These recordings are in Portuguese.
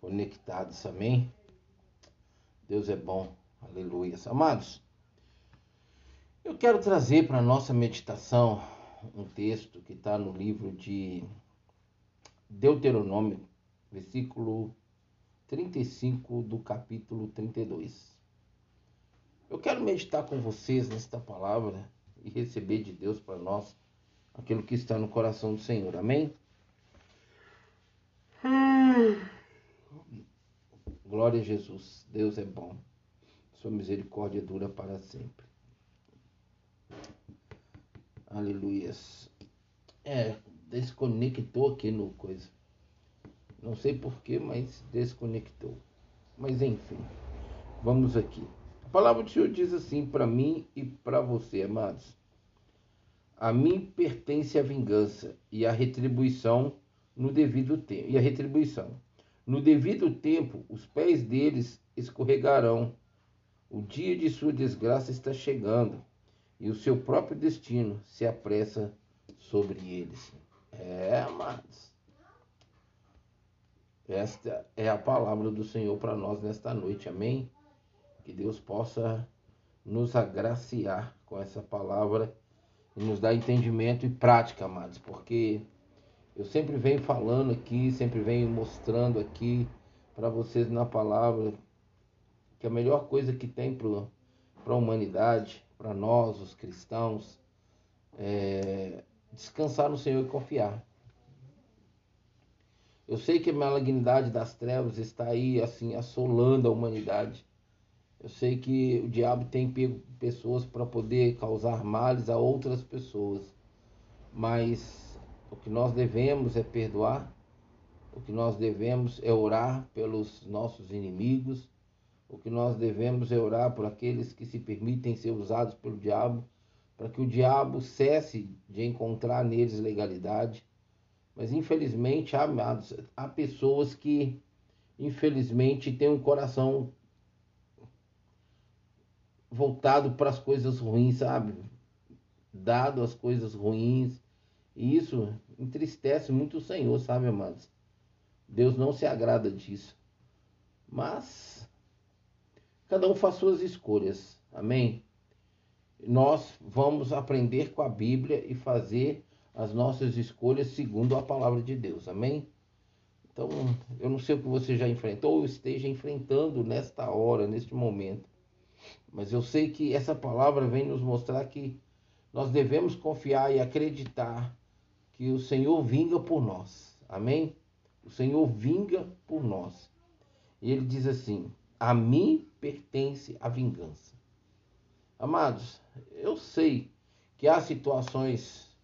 conectados, amém? Deus é bom, aleluia. Amados, eu quero trazer para a nossa meditação um texto que está no livro de Deuteronômio, versículo 35 do capítulo 32. Eu quero meditar com vocês nesta palavra e receber de Deus para nós aquilo que está no coração do Senhor. Amém? Glória a Jesus. Deus é bom. Sua misericórdia dura para sempre. Aleluias. É, desconectou aqui no coisa. Não sei porquê, mas desconectou. Mas enfim, vamos aqui. A palavra do Senhor diz assim para mim e para você, amados. A mim pertence a vingança e a retribuição no devido tempo. E a retribuição. No devido tempo, os pés deles escorregarão. O dia de sua desgraça está chegando e o seu próprio destino se apressa sobre eles. É, amados. Esta é a palavra do Senhor para nós nesta noite, amém? Que Deus possa nos agraciar com essa palavra e nos dar entendimento e prática, amados, porque eu sempre venho falando aqui, sempre venho mostrando aqui para vocês na palavra que a melhor coisa que tem para a humanidade, para nós, os cristãos, é descansar no Senhor e confiar. Eu sei que a malignidade das trevas está aí, assim, assolando a humanidade. Eu sei que o diabo tem pego pessoas para poder causar males a outras pessoas. Mas o que nós devemos é perdoar. O que nós devemos é orar pelos nossos inimigos. O que nós devemos é orar por aqueles que se permitem ser usados pelo diabo, para que o diabo cesse de encontrar neles legalidade mas infelizmente, amados, há pessoas que infelizmente têm um coração voltado para as coisas ruins, sabe? Dado as coisas ruins. E isso entristece muito o Senhor, sabe, amados? Deus não se agrada disso. Mas cada um faz suas escolhas. Amém? Nós vamos aprender com a Bíblia e fazer as nossas escolhas segundo a palavra de Deus. Amém? Então, eu não sei o que você já enfrentou ou esteja enfrentando nesta hora, neste momento. Mas eu sei que essa palavra vem nos mostrar que nós devemos confiar e acreditar que o Senhor vinga por nós. Amém? O Senhor vinga por nós. E ele diz assim: A mim pertence a vingança. Amados, eu sei que há situações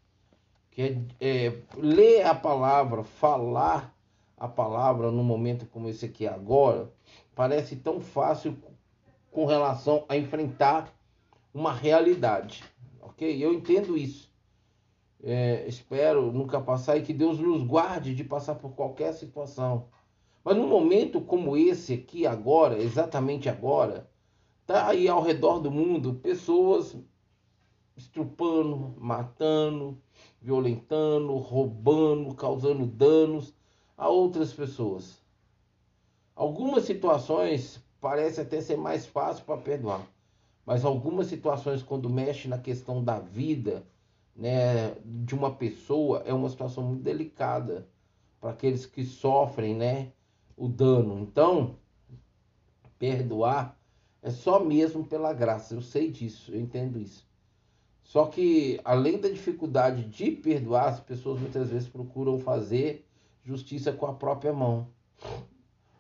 que é, é, ler a palavra, falar a palavra num momento como esse aqui agora, parece tão fácil com relação a enfrentar uma realidade, ok? Eu entendo isso. É, espero nunca passar e que Deus nos guarde de passar por qualquer situação. Mas num momento como esse aqui agora, exatamente agora, tá aí ao redor do mundo pessoas estrupando, matando, violentando, roubando, causando danos a outras pessoas. Algumas situações parece até ser mais fácil para perdoar, mas algumas situações quando mexe na questão da vida, né, de uma pessoa é uma situação muito delicada para aqueles que sofrem, né, o dano. Então, perdoar é só mesmo pela graça. Eu sei disso, eu entendo isso. Só que, além da dificuldade de perdoar, as pessoas muitas vezes procuram fazer justiça com a própria mão.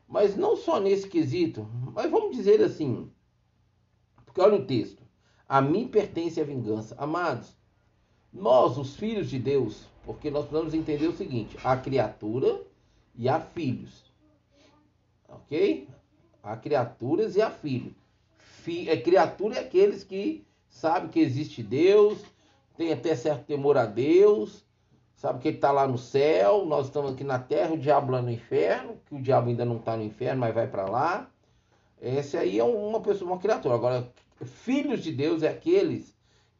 Mas não só nesse quesito, mas vamos dizer assim, porque olha o texto: a mim pertence a vingança. Amados, nós, os filhos de Deus, porque nós precisamos entender o seguinte: há criatura e há filhos. Ok? Há criaturas e há filhos. Fi, é, criatura é aqueles que sabe que existe Deus, tem até certo temor a Deus, sabe que ele está lá no céu, nós estamos aqui na terra, o diabo lá no inferno, que o diabo ainda não está no inferno, mas vai para lá. Esse aí é uma pessoa, uma criatura. Agora, filhos de Deus é aqueles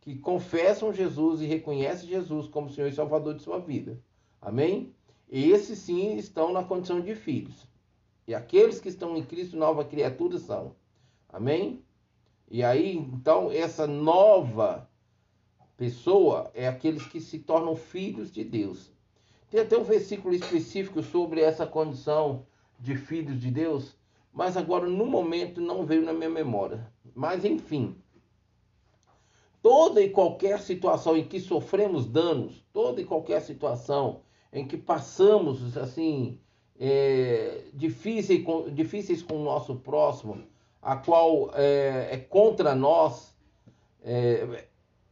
que confessam Jesus e reconhecem Jesus como Senhor e Salvador de sua vida. Amém? Esses sim estão na condição de filhos. E aqueles que estão em Cristo, nova criatura são. Amém? E aí, então, essa nova pessoa é aqueles que se tornam filhos de Deus. Tem até um versículo específico sobre essa condição de filhos de Deus, mas agora no momento não veio na minha memória. Mas enfim, toda e qualquer situação em que sofremos danos, toda e qualquer situação em que passamos assim é, difíceis, com, difíceis com o nosso próximo, a qual é, é contra nós, é,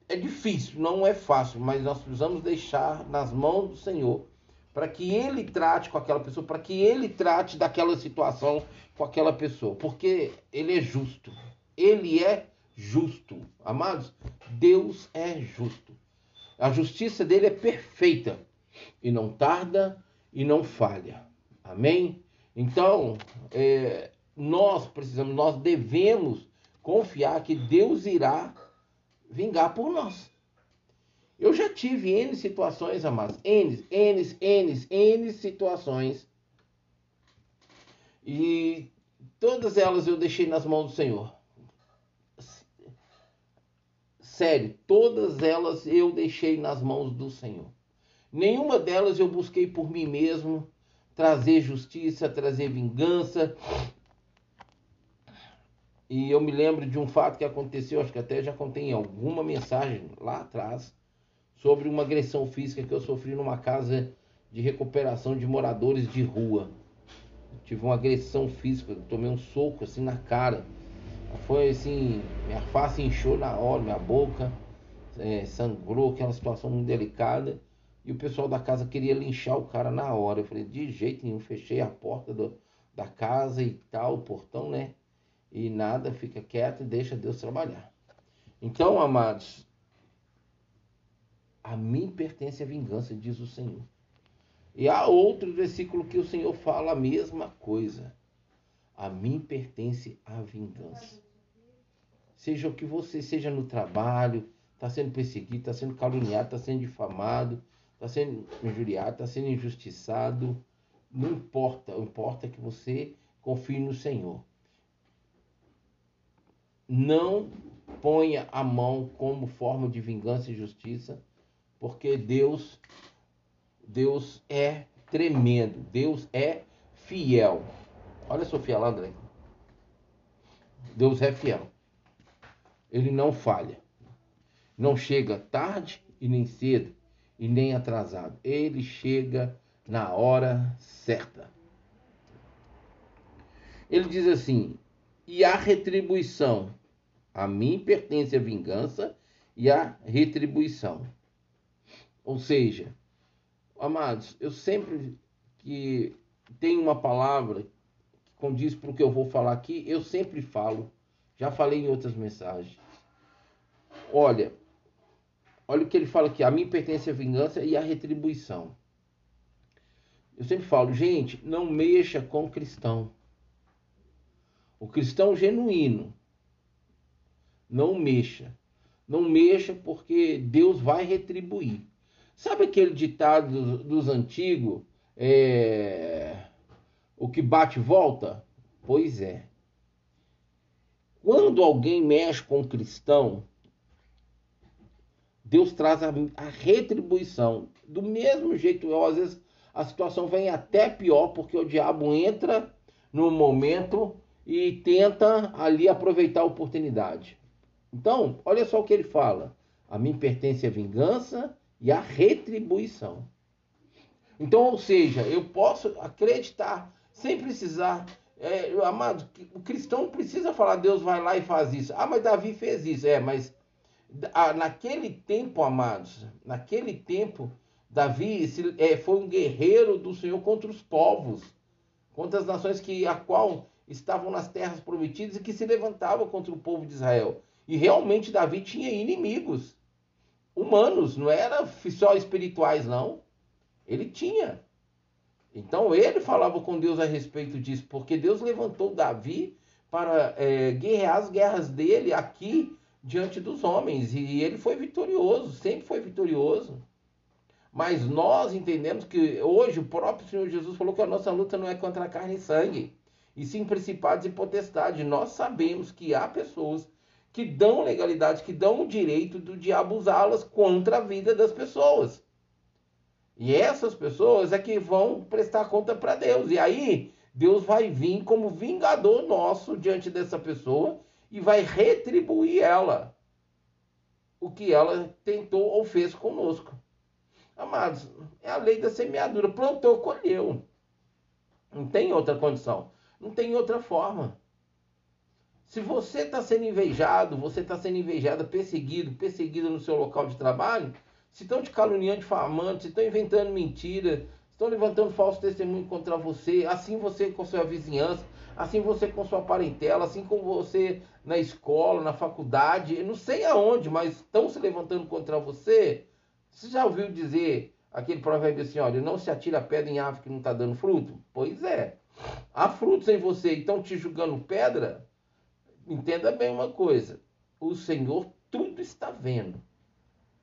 é difícil, não é fácil, mas nós precisamos deixar nas mãos do Senhor para que Ele trate com aquela pessoa, para que Ele trate daquela situação com aquela pessoa, porque Ele é justo. Ele é justo. Amados, Deus é justo. A justiça dele é perfeita e não tarda e não falha. Amém? Então, é, nós precisamos, nós devemos confiar que Deus irá vingar por nós. Eu já tive N situações, amados. N, N, N, N situações. E todas elas eu deixei nas mãos do Senhor. Sério, todas elas eu deixei nas mãos do Senhor. Nenhuma delas eu busquei por mim mesmo trazer justiça, trazer vingança. E eu me lembro de um fato que aconteceu, acho que até já contei alguma mensagem lá atrás, sobre uma agressão física que eu sofri numa casa de recuperação de moradores de rua. tive uma agressão física, tomei um soco assim na cara. Foi assim, minha face inchou na hora, minha boca é, sangrou, aquela situação muito delicada. E o pessoal da casa queria linchar o cara na hora. Eu falei, de jeito nenhum, fechei a porta do, da casa e tal, o portão, né? E nada, fica quieto e deixa Deus trabalhar. Então, amados, a mim pertence a vingança, diz o Senhor. E há outro versículo que o Senhor fala a mesma coisa. A mim pertence a vingança. Seja o que você seja no trabalho, está sendo perseguido, está sendo caluniado, está sendo difamado, está sendo injuriado, está sendo injustiçado. Não importa, importa é que você confie no Senhor. Não ponha a mão como forma de vingança e justiça, porque Deus Deus é tremendo, Deus é fiel. Olha a Sofia lá, André. Deus é fiel. Ele não falha. Não chega tarde e nem cedo e nem atrasado. Ele chega na hora certa. Ele diz assim: e a retribuição. A mim pertence a vingança e a retribuição. Ou seja, amados, eu sempre que tenho uma palavra que condiz para o que eu vou falar aqui, eu sempre falo, já falei em outras mensagens. Olha, Olha o que ele fala aqui: a mim pertence a vingança e a retribuição. Eu sempre falo, gente, não mexa com o cristão. O cristão genuíno. Não mexa. Não mexa porque Deus vai retribuir. Sabe aquele ditado dos, antigos? É, o que bate volta? Pois é. Quando alguém mexe com o cristão, Deus traz a, a retribuição. Do mesmo jeito, eu, às vezes a situação vem até pior, porque o diabo entra no momento e tenta ali aproveitar a oportunidade. Então, olha só o que ele fala: a mim pertence a vingança e a retribuição. Então, ou seja, eu posso acreditar sem precisar. É, amado, o cristão precisa falar, Deus vai lá e faz isso. Ah, mas Davi fez isso. É, mas naquele tempo, amados, naquele tempo, Davi é, foi um guerreiro do Senhor contra os povos, contra as nações que a qual estavam nas terras prometidas e que se levantavam contra o povo de Israel. E realmente Davi tinha inimigos humanos, não era só espirituais, não. Ele tinha. Então ele falava com Deus a respeito disso, porque Deus levantou Davi para é, guerrear as guerras dele aqui diante dos homens e ele foi vitorioso, sempre foi vitorioso. Mas nós entendemos que hoje o próprio Senhor Jesus falou que a nossa luta não é contra a carne e sangue, e sim principados e potestades. Nós sabemos que há pessoas que dão legalidade, que dão o direito do diabo usá-las contra a vida das pessoas. E essas pessoas é que vão prestar conta para Deus. E aí, Deus vai vir como vingador nosso diante dessa pessoa e vai retribuir ela o que ela tentou ou fez conosco. Amados, é a lei da semeadura. Plantou, colheu. Não tem outra condição. Não tem outra forma. Se você está sendo invejado, você está sendo invejada, perseguido, perseguida no seu local de trabalho, se estão te caluniando, difamando, se estão inventando mentira, estão levantando falso testemunho contra você, assim você com sua vizinhança, assim você com sua parentela, assim como você na escola, na faculdade, não sei aonde, mas estão se levantando contra você. Você já ouviu dizer aquele provérbio assim, olha, não se atira pedra em árvore que não está dando fruto? Pois é. Há frutos em você e estão te julgando pedra? Entenda bem uma coisa. O Senhor tudo está vendo.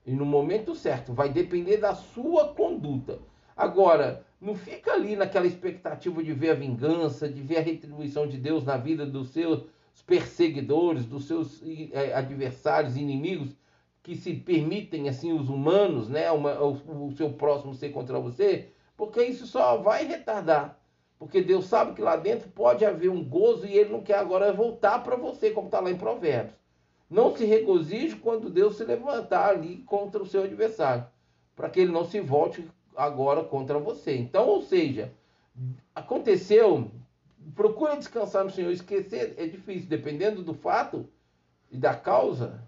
E no momento certo, vai depender da sua conduta. Agora, não fica ali naquela expectativa de ver a vingança, de ver a retribuição de Deus na vida dos seus perseguidores, dos seus é, adversários, inimigos, que se permitem, assim, os humanos, né, uma, o, o seu próximo ser contra você, porque isso só vai retardar. Porque Deus sabe que lá dentro pode haver um gozo e ele não quer agora voltar para você, como está lá em Provérbios. Não se regozije quando Deus se levantar ali contra o seu adversário, para que ele não se volte agora contra você. Então, ou seja, aconteceu, procura descansar no Senhor, esquecer é difícil, dependendo do fato e da causa,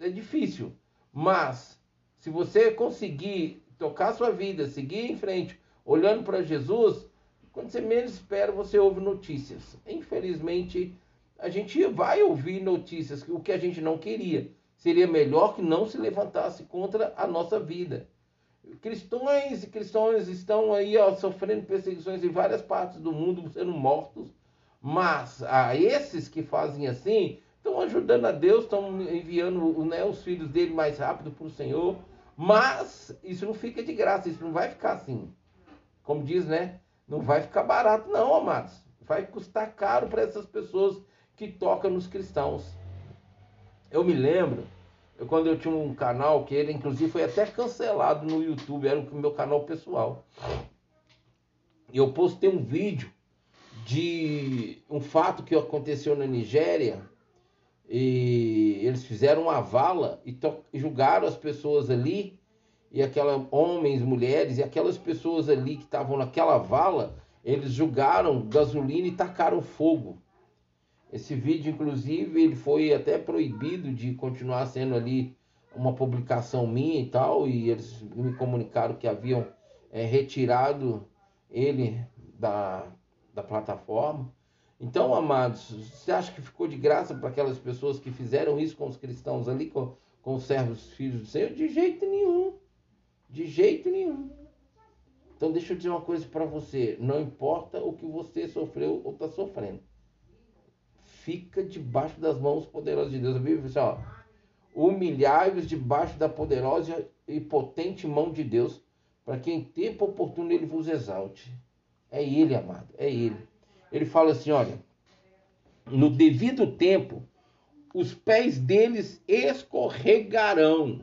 é difícil. Mas se você conseguir tocar sua vida, seguir em frente, olhando para Jesus, quando você menos espera, você ouve notícias. Infelizmente, a gente vai ouvir notícias, o que a gente não queria. Seria melhor que não se levantasse contra a nossa vida. Cristãos e cristãos estão aí ó, sofrendo perseguições em várias partes do mundo, sendo mortos. Mas a esses que fazem assim, estão ajudando a Deus, estão enviando né, os filhos dele mais rápido para o Senhor. Mas isso não fica de graça, isso não vai ficar assim. Como diz, né? Não vai ficar barato, não, amados. Vai custar caro para essas pessoas que tocam nos cristãos. Eu me lembro, eu, quando eu tinha um canal, que ele inclusive foi até cancelado no YouTube, era o meu canal pessoal. E eu postei um vídeo de um fato que aconteceu na Nigéria. E eles fizeram uma vala e julgaram as pessoas ali e aquelas homens, mulheres e aquelas pessoas ali que estavam naquela vala, eles julgaram gasolina e tacaram fogo. Esse vídeo, inclusive, ele foi até proibido de continuar sendo ali uma publicação minha e tal, e eles me comunicaram que haviam é, retirado ele da, da plataforma. Então, amados, você acha que ficou de graça para aquelas pessoas que fizeram isso com os cristãos ali, com, com os servos filhos do Senhor? De jeito nenhum. De jeito nenhum. Então deixa eu dizer uma coisa para você. Não importa o que você sofreu ou está sofrendo. Fica debaixo das mãos poderosas de Deus. A Bíblia diz assim. Humilhai-vos debaixo da poderosa e potente mão de Deus, para que em tempo oportuno ele vos exalte. É ele, amado, é ele. Ele fala assim, olha, no devido tempo, os pés deles escorregarão.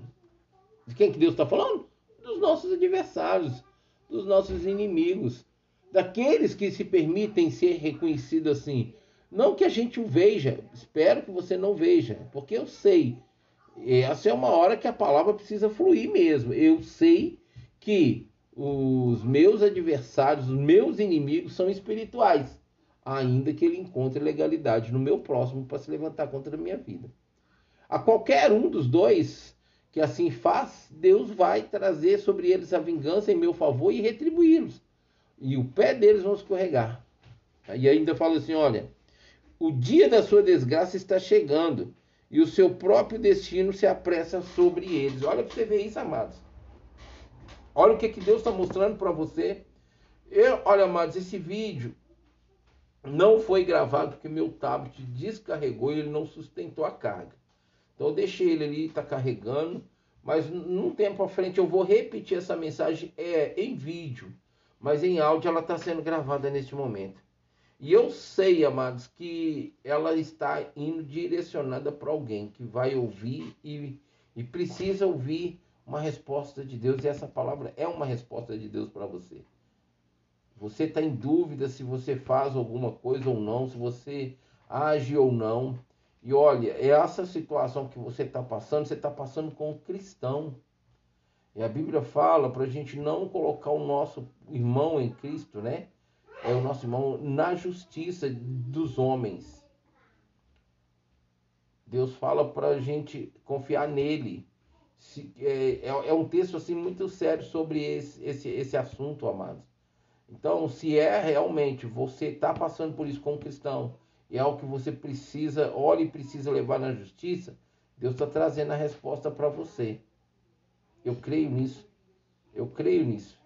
De quem que Deus está falando? dos nossos adversários, dos nossos inimigos, daqueles que se permitem ser reconhecidos assim. Não que a gente o veja, espero que você não veja, porque eu sei. Essa é uma hora que a palavra precisa fluir mesmo. Eu sei que os meus adversários, os meus inimigos são espirituais, ainda que ele encontre legalidade no meu próximo para se levantar contra a minha vida. A qualquer um dos dois, que assim faz, Deus vai trazer sobre eles a vingança em meu favor e retribuí-los. E o pé deles vão escorregar. E ainda fala assim: olha, o dia da sua desgraça está chegando e o seu próprio destino se apressa sobre eles. Olha para você ver isso, amados. Olha o que, que Deus está mostrando para você. Eu, olha, amados, esse vídeo não foi gravado porque meu tablet descarregou e ele não sustentou a carga. Então eu deixei ele ali, está carregando, mas num tempo à frente eu vou repetir essa mensagem é, em vídeo, mas em áudio ela está sendo gravada neste momento. E eu sei, amados, que ela está indo direcionada para alguém que vai ouvir e, e precisa ouvir uma resposta de Deus. E essa palavra é uma resposta de Deus para você. Você está em dúvida se você faz alguma coisa ou não, se você age ou não. E olha, essa situação que você está passando, você está passando com um cristão. E a Bíblia fala para a gente não colocar o nosso irmão em Cristo, né? É o nosso irmão na justiça dos homens. Deus fala para a gente confiar nele. Se, é, é, é, um texto assim muito sério sobre esse, esse, esse assunto, amados. Então, se é realmente você está passando por isso como cristão, e é algo que você precisa, olha e precisa levar na justiça, Deus está trazendo a resposta para você. Eu creio nisso. Eu creio nisso.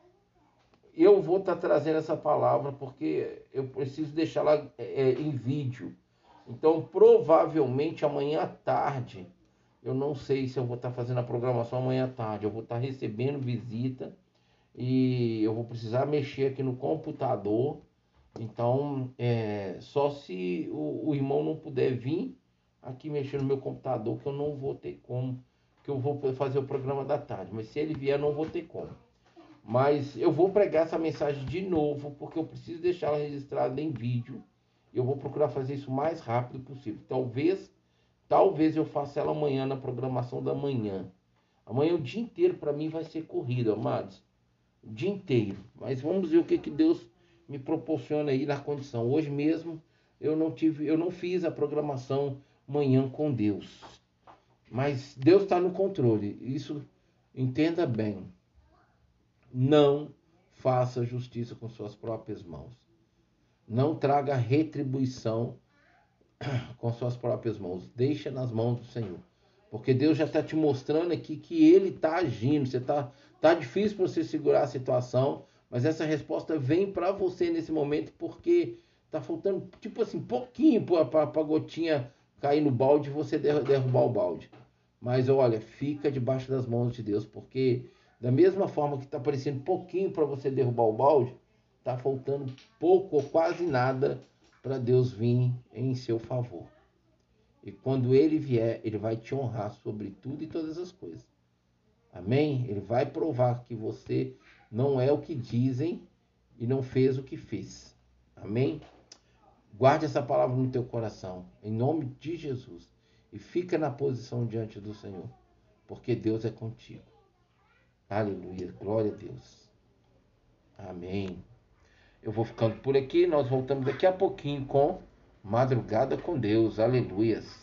Eu vou estar tá trazendo essa palavra porque eu preciso deixá-la é, é, em vídeo. Então, provavelmente amanhã à tarde, eu não sei se eu vou estar tá fazendo a programação amanhã à tarde. Eu vou estar tá recebendo visita e eu vou precisar mexer aqui no computador. Então, é, só se o, o irmão não puder vir aqui mexer no meu computador, que eu não vou ter como que eu vou fazer o programa da tarde. Mas se ele vier, não vou ter como. Mas eu vou pregar essa mensagem de novo, porque eu preciso deixá-la registrada em vídeo. Eu vou procurar fazer isso o mais rápido possível. Talvez, talvez eu faça ela amanhã na programação da manhã. Amanhã o dia inteiro para mim vai ser corrido, amados. O dia inteiro. Mas vamos ver o que, que Deus me proporciona aí na condição. Hoje mesmo eu não tive, eu não fiz a programação manhã com Deus. Mas Deus está no controle. Isso entenda bem. Não faça justiça com suas próprias mãos. Não traga retribuição com suas próprias mãos. Deixa nas mãos do Senhor. Porque Deus já está te mostrando aqui que Ele está agindo. Você tá, tá difícil para você segurar a situação, mas essa resposta vem para você nesse momento porque está faltando, tipo assim, pouquinho para a gotinha cair no balde e você derrubar o balde. Mas olha, fica debaixo das mãos de Deus, porque da mesma forma que está aparecendo pouquinho para você derrubar o balde, está faltando pouco ou quase nada para Deus vir em seu favor. E quando ele vier, ele vai te honrar sobre tudo e todas as coisas. Amém? Ele vai provar que você não é o que dizem e não fez o que fez. Amém? Guarde essa palavra no teu coração, em nome de Jesus e fica na posição diante do Senhor, porque Deus é contigo. Aleluia, glória a Deus. Amém. Eu vou ficando por aqui, nós voltamos daqui a pouquinho com Madrugada com Deus. Aleluias.